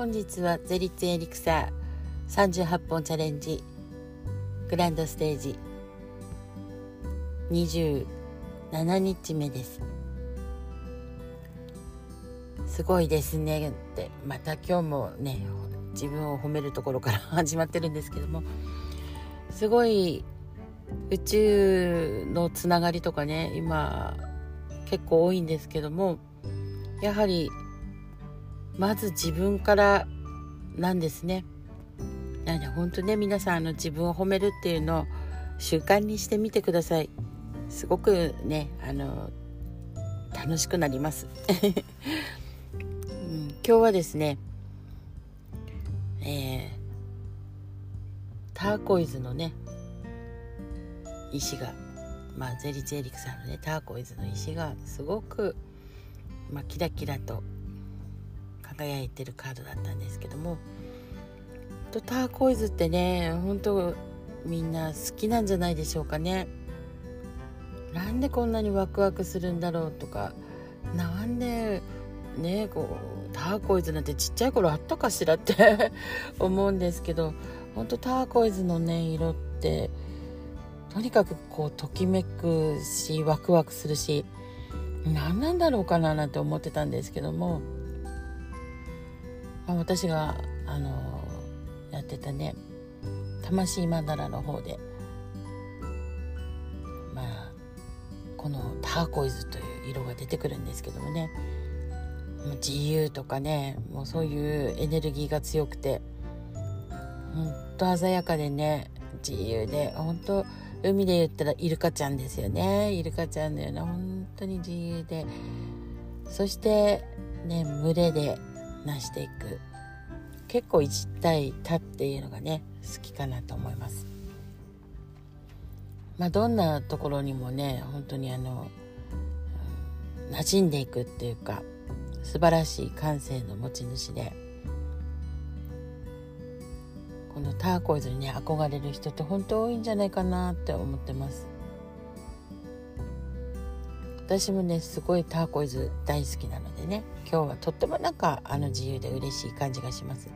本日はゼリツエリクサー38本チャレンジグランドステージ27日目です。すごいですねって。また今日もね自分を褒めるところから始まってるんですけども。すごい宇宙のつながりとかね今結構多いんですけども。やはりまず自分からなんですね。なんで本当ね皆さんあの自分を褒めるっていうのを習慣にしてみてください。すごくねあの楽しくなります、うん、今日はですね、えー、ターコイズのね石がまあゼリチエリクさんのねターコイズの石がすごく、まあ、キラキラと輝いてるカードだったんですけども。とターコイズってね本当みんな好きなんじゃないでしょうかね。なんでこんなにワクワクするんだろうとか。なんでねこうターコイズなんてちっちゃい頃あったかしらって 思うんですけど。本当ターコイズのね色ってとにかくこうときめくしワクワクするし何なんだろうかななんて思ってたんですけども。ま、私があのやってたね魂マダラの方でまあこのターコイズという色が出てくるんですけどもね自由とかねもうそういうエネルギーが強くてほんと鮮やかでね自由で本当海で言ったらイルカちゃんですよね。イルカちゃんのような本当に自由でそしてね群れでなしていく。結構一対多っていうのがね好きかなと思います。まあどんなところにもね本当にあの、馴染んでいくっていうか素晴らしい感性の持ち主でこのターコイズにね憧れる人って本当多いんじゃないかなって思ってます。私もねすごいターコイズ大好きなのでね今日はとってもなんかあの自由で嬉しい感じがします。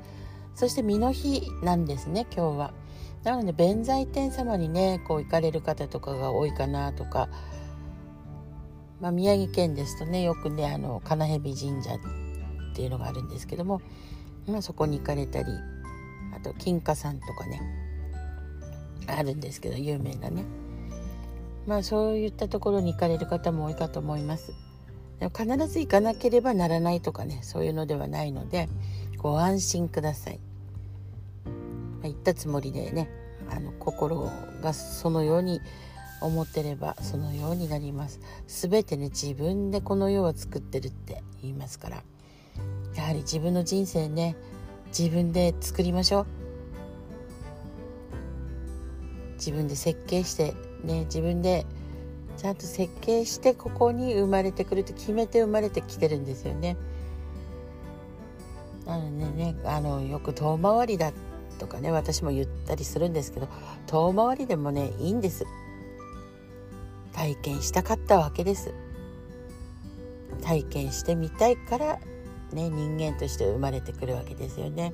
そして身の日なんですね今日は。なので弁財天様にねこう行かれる方とかが多いかなとか。まあ、宮城県ですとねよくねあの金蛇神社っていうのがあるんですけども、まあ、そこに行かれたりあと金華山とかねあるんですけど有名なね。まあそういったところに行かれる方も多いかと思います。必ず行かなければならないとかねそういうのではないのでご安心ください。まあ、行ったつもりでねあの心がそのように思ってればそのようになります。すべてね自分でこの世を作ってるって言いますからやはり自分の人生ね自分で作りましょう。自分で設計してね自分でちゃんと設計してここに生まれてくるって決めて生まれてきてるんですよね。なのでねあのよく遠回りだとかね私も言ったりするんですけど遠回りでもねいいんです。体験したかったわけです。体験してみたいからね人間として生まれてくるわけですよね。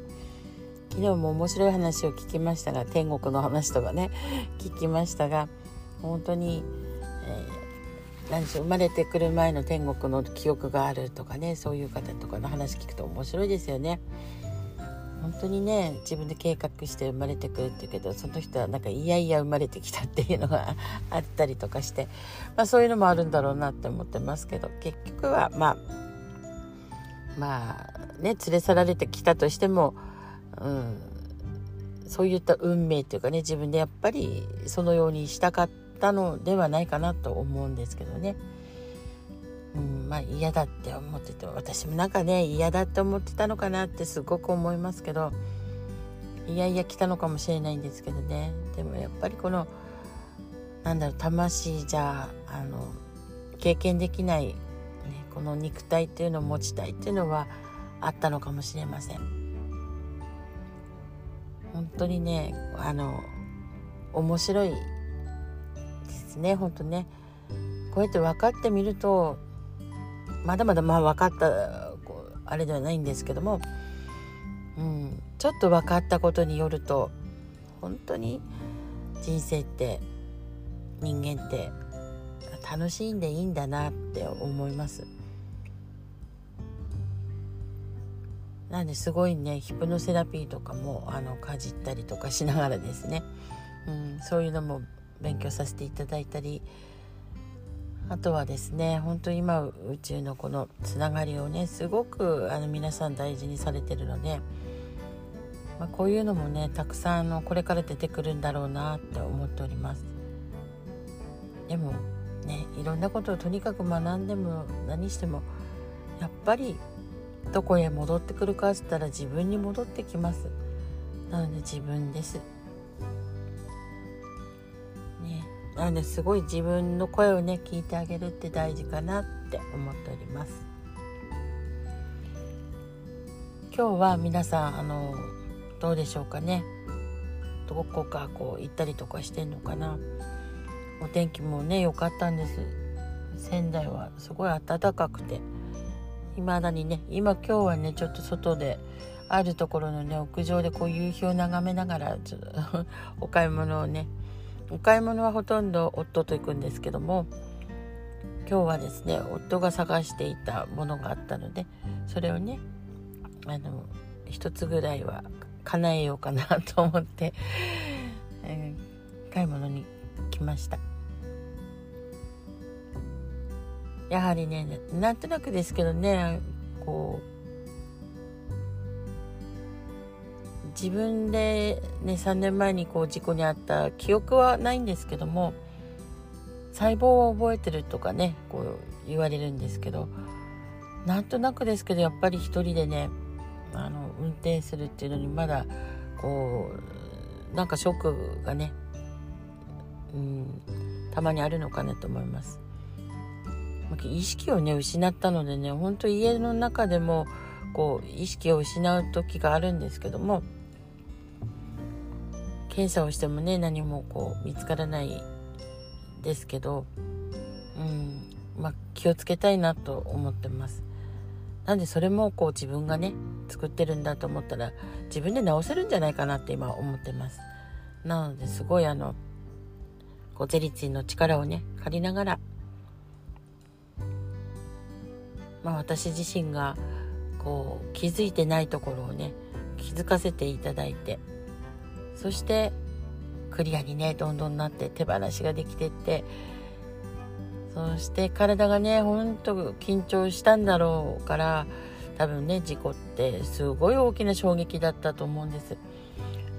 昨日も面白い話を聞きましたが天国の話とかね聞きましたが本当に、えー、何でしょう生まれてくる前の天国の記憶があるとかねそういう方とかの話聞くと面白いですよね。本当にね自分で計画して生まれてくるっていうけどその人はなんかいやいや生まれてきたっていうのが あったりとかして、まあ、そういうのもあるんだろうなって思ってますけど結局はまあまあね連れ去られてきたとしても、うん、そういった運命っていうかね自分でやっぱりそのようにしたかったったのではないかなと思うんですけどね。うん、まあ嫌だって思ってて私もなんかね嫌だって思ってたのかなってすごく思いますけどいやいや来たのかもしれないんですけどねでもやっぱりこのなんだろう魂じゃあの経験できない、ね、この肉体っていうのを持ちたいっていうのはあったのかもしれません。本当にねあの面白いですね本当ね。こうやって分かってみるとまだまだまあ分かったこうあれではないんですけども。うん、ちょっと分かったことによると本当に人生って人間って楽しんでいいんだなって思います。なんですごいねヒプノセラピーとかもあのかじったりとかしながらですね、うん、そういうのも勉強させていただいたりあとはですね本当今宇宙のこのつながりをねすごくあの皆さん大事にされてるので、まあ、こういうのもねたくさんのこれから出てくるんだろうなって思っております。でもねいろんなことをとにかく学んでも何してもやっぱりどこへ戻ってくるかっつったら自分に戻ってきます。なので自分です。なのすごい自分の声をね聞いてあげるって大事かなって思っております。今日は皆さんあのどうでしょうかね。どこかこう行ったりとかしてんのかな。お天気もね良かったんです。仙台はすごい暖かくて。未だにね今今日はねちょっと外であるところのね屋上でこう夕日を眺めながらちょっとお買い物をねお買い物はほとんど夫と行くんですけども今日はですね夫が探していたものがあったのでそれをねあの一つぐらいは叶えようかなと思って、えー、買い物に来ました。やはりねなんとなくですけどねこう自分で、ね、3年前にこう事故に遭った記憶はないんですけども細胞は覚えてるとかねこう言われるんですけどなんとなくですけどやっぱり一人でねあの運転するっていうのにまだこうなんかショックがねうんたまにあるのかなと思います。意識をね失ったのでねほんと家の中でもこう意識を失う時があるんですけども検査をしてもね何もこう見つからないですけど、うんまあ、気をつけたいなと思ってます。なんでそれもこう自分がね作ってるんだと思ったら自分で直せるんじゃないかなって今思ってます。なのですごいあのこうゼリツィの力をね借りながら、まあ、私自身がこう気づいてないところをね気づかせていただいてそしてクリアにねどんどんなって手放しができてってそして体がねほんと緊張したんだろうから多分ね事故ってすごい大きな衝撃だったと思うんです。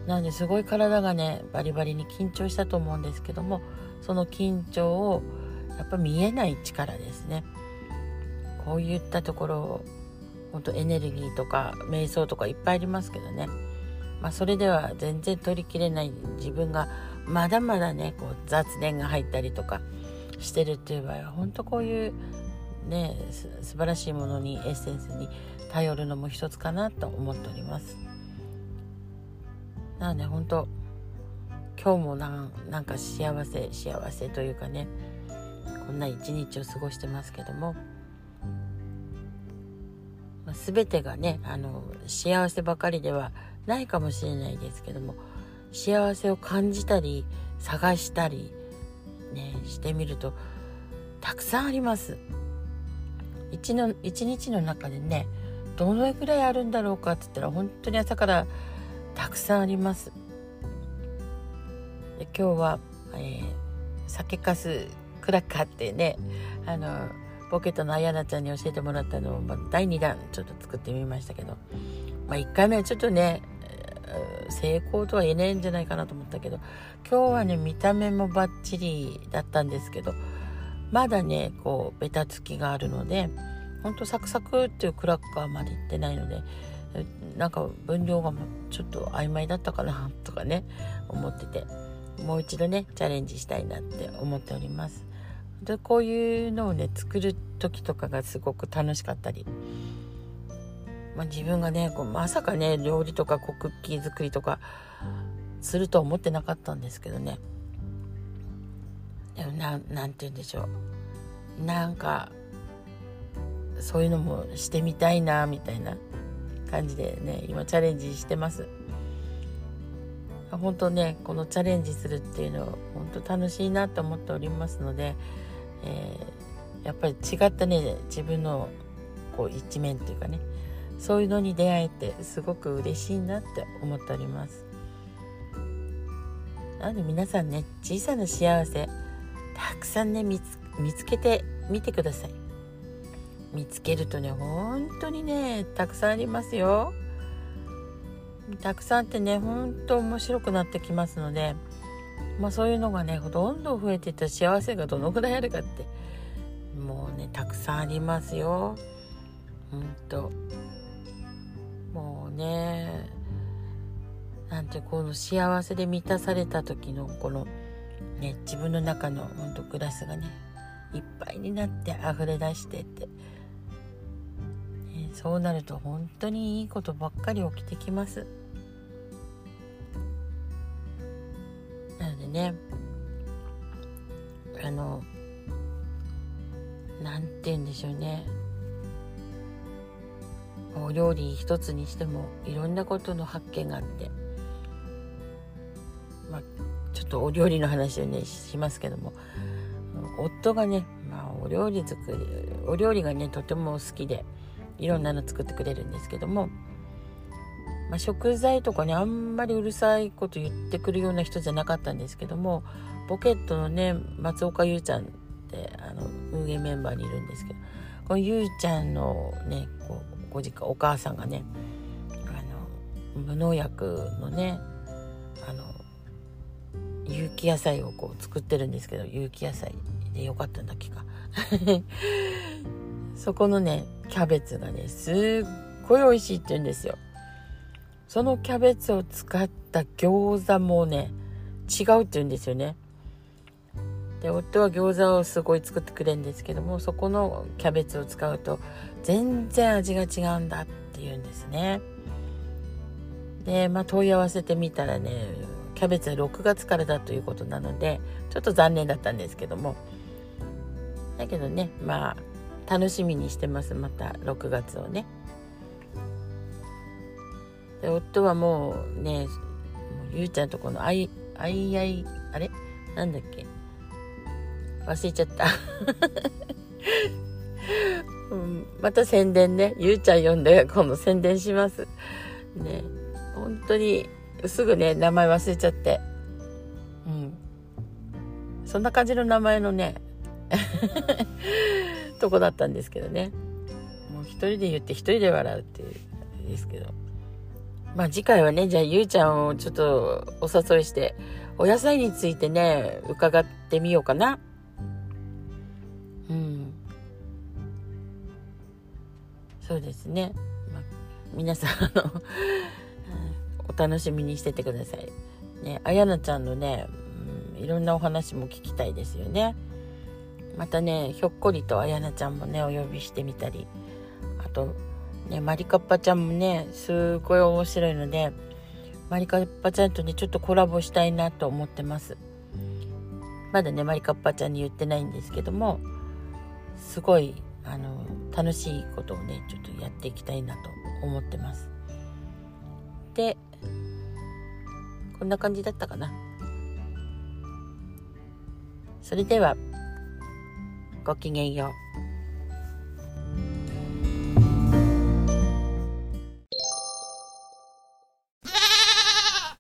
なのですごい体がねバリバリに緊張したと思うんですけどもその緊張をやっぱ見えない力ですね。こういったところ本当エネルギーとか瞑想とかいっぱいありますけどね。まあ、それでは全然取りきれない自分がまだまだねこう雑念が入ったりとかしてるっていう場合は本当こういうね素晴らしいものにエッセンスに頼るのも一つかなと思っております。なので本当今日もなんか幸せ幸せというかねこんな一日を過ごしてますけども、まあ、全てがねあの幸せばかりではないかもしれないですけども幸せを感じたり探したりねしてみるとたくさんあります。一の一日の中でねどのぐらいあるんだろうかって言ったら本当に朝からたくさんあります。で今日は、えー、酒かすクラッカーってねあのポケットのあやなちゃんに教えてもらったのを、まあ、第2弾ちょっと作ってみましたけど、まあ、1回目はちょっとね成功とは言えないんじゃないかなと思ったけど今日はね見た目もバッチリだったんですけどまだねこうベタつきがあるのでほんとサクサクっていうクラッカーまでいってないのでなんか分量がちょっと曖昧だったかなとかね思っててもう一度ねチャレンジしたいなって思っております。でこういうのをね作る時とかがすごく楽しかったりまあ、自分がねこうまさかね料理とかこうクッキー作りとかするとは思ってなかったんですけどね。でもななんて言うんでしょう。なんかそういうのもしてみたいなみたいな感じでね今チャレンジしてます。本当ねこのチャレンジするっていうのは本当楽しいなと思っておりますので、えー、やっぱり違ったね自分のこう一面というかね。そういうのに出会えてすごく嬉しいなって思っております。なので皆さんね小さな幸せたくさんね見つけてみてください。見つけるとね本当にねたくさんありますよ。たくさんってねほんと面白くなってきますのでまあそういうのがねどんどん増えていった幸せがどのぐらいあるかってもうねたくさんありますよ。ほんとね。なんてこの幸せで満たされた時のこのね自分の中のほんとグラスがねいっぱいになって溢れ出してって、ね、そうなると本当にいいことばっかり起きてきます。なので。ねあの何て言うんでしょうね。お料理一つにしてもいろんなことの発見があってまあちょっとお料理の話をねしますけども夫がね、まあ、お料理作りお料理がねとても好きでいろんなの作ってくれるんですけどもまあ、食材とかねあんまりうるさいこと言ってくるような人じゃなかったんですけどもポケットのね松岡優ちゃんってあの運営メンバーにいるんですけどこの優ちゃんのねこうご実家お母さんがねあの無農薬のねあの有機野菜をこう作ってるんですけど有機野菜でよかったんだっけか。そこのねキャベツがねすっごい美味しいって言うんですよ。そのキャベツを使った餃子もね違うって言うんですよね。で夫は餃子をすごい作ってくれるんですけどもそこのキャベツを使うと全然味が違うんだって言うんですね。でまあ問い合わせてみたらねキャベツは6月からだということなのでちょっと残念だったんですけども。だけどねまあ楽しみにしてますまた6月をね。で夫はもうねゆうちゃんとこのあいあいあいあれ？なんだっけ？忘れちゃった。うん、また宣伝ね。ゆうちゃん呼んで今度宣伝します。ね。本当にすぐね名前忘れちゃって。うん。そんな感じの名前のね とこだったんですけどね。もう一人で言って一人で笑うっていうですけど。まあ次回はね、じゃあゆうちゃんをちょっとお誘いして、お野菜についてね、伺ってみようかな。そうですね。まあ、皆さん、あの、お楽しみにしててください。ね、あやなちゃんのね、うん、いろんなお話も聞きたいですよね。またね、ひょっこりとあやなちゃんもね、お呼びしてみたり、あと、ね、マリカッパちゃんもね、すごい面白いので、マリカッパちゃんとね、ちょっとコラボしたいなと思ってます。まだね、マリカッパちゃんに言ってないんですけども、すごい、あの、楽しいことをね、ちょっとやっていきたいなと思ってます。で、こんな感じだったかな。それでは、ごきげんよう。